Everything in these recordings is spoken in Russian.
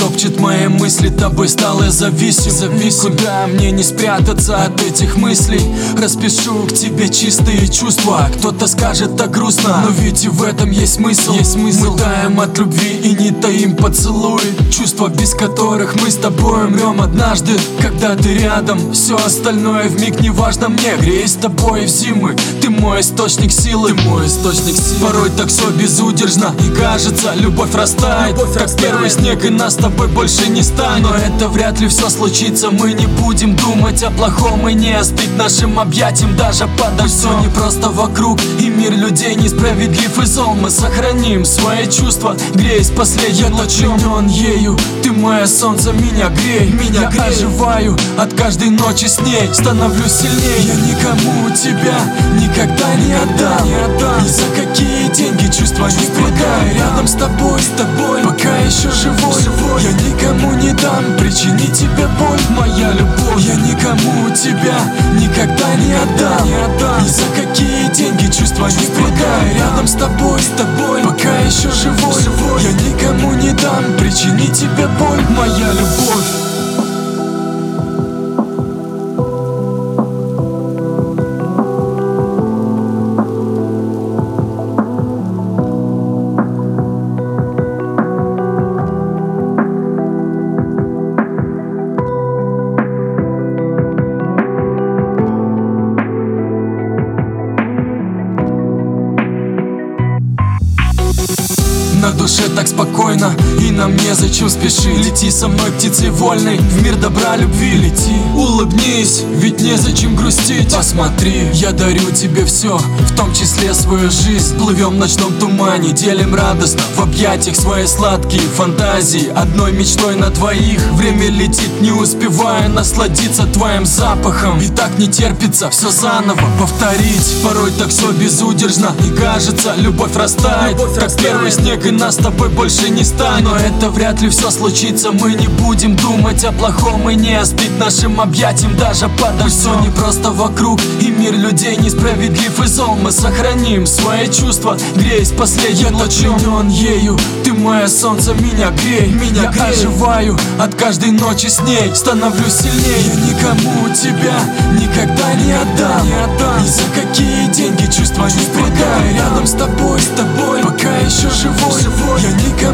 топчет мои мысли, тобой стал я зависим. Зависим, куда мне не спрятаться от этих мыслей. Распишу к тебе чистые чувства. Кто-то скажет так грустно, но ведь и в этом есть смысл. Есть смысл. Мы таем от любви и не таим поцелуй. Чувства, без которых мы с тобой умрем однажды Когда ты рядом, все остальное в миг не важно мне. Греюсь с тобой в зимы, ты мой источник силы. Ты мой источник силы. Порой так все безудержно. И кажется, любовь растает любовь Как растает. первый снег и нас с тобой больше не станет Но это вряд ли все случится. Мы не будем думать о плохом И не остыть нашим объятием даже под Все не просто вокруг И мир людей несправедлив и зол. Мы сохраним свои чувства Греясь последним лучом. Он ею Ты мое солнце, меня грей. Меня Я оживаю от каждой ночи с ней. Становлюсь сильнее. Я никому тебя никогда не отдам, не отдам. Ни за какие любовь Я никому тебя никогда не отдам, не отдам. Ни за какие деньги чувства не предам. Рядом с тобой, с тобой Пока еще живой, живой. Я никому не дам причинить тебе боль. Моя любовь душе так спокойно И нам незачем спешить. Лети со мной птицей вольной В мир добра, любви лети. Улыбнись, ведь незачем грустить. Посмотри, я дарю тебе все В том числе свою жизнь. Плывем в ночном тумане Делим радостно в объятиях Свои сладкие фантазии. Одной мечтой на двоих Время летит, не успевая насладиться твоим запахом. И так не терпится все заново повторить. Порой так все безудержно И кажется, любовь растает. Любовь Как растает. первый снег и нас с тобой больше не станет это вряд ли все случится. Мы не будем думать о плохом И не остыть нашим объятиям. Даже под дождем Все не просто вокруг И мир людей несправедлив и зол. Мы сохраним свои чувства Греясь последним лучом. он ею. Ты мое солнце, меня грей Меня Я грей. оживаю от каждой ночи с ней. Становлюсь сильнее Я никому тебя никогда не отдам, не отдам. Ни за какие деньги чувства не предам. Рядом с тобой, с тобой. Пока еще живой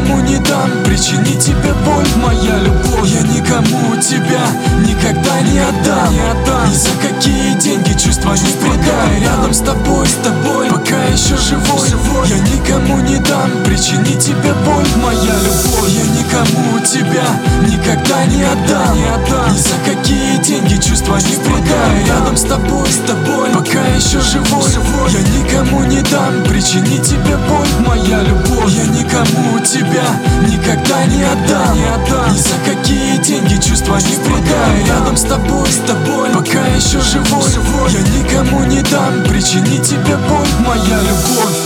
никому не дам. Причинить тебе боль Моя любовь. Я никому тебя никогда не отдам, не отдам. Ни за какие деньги чувства не предам. Рядом с тобой, с тобой Пока еще живой, живой. Я никому не дам. Причинить тебе боль Моя любовь. Я никому тебя никогда не отдам. Не отдам, не отдам. Ни за какие деньги чувства не предам. Рядом с тобой, с тобой Пока еще живой, живой. Я никому не дам причинить тебе боль. Моя любовь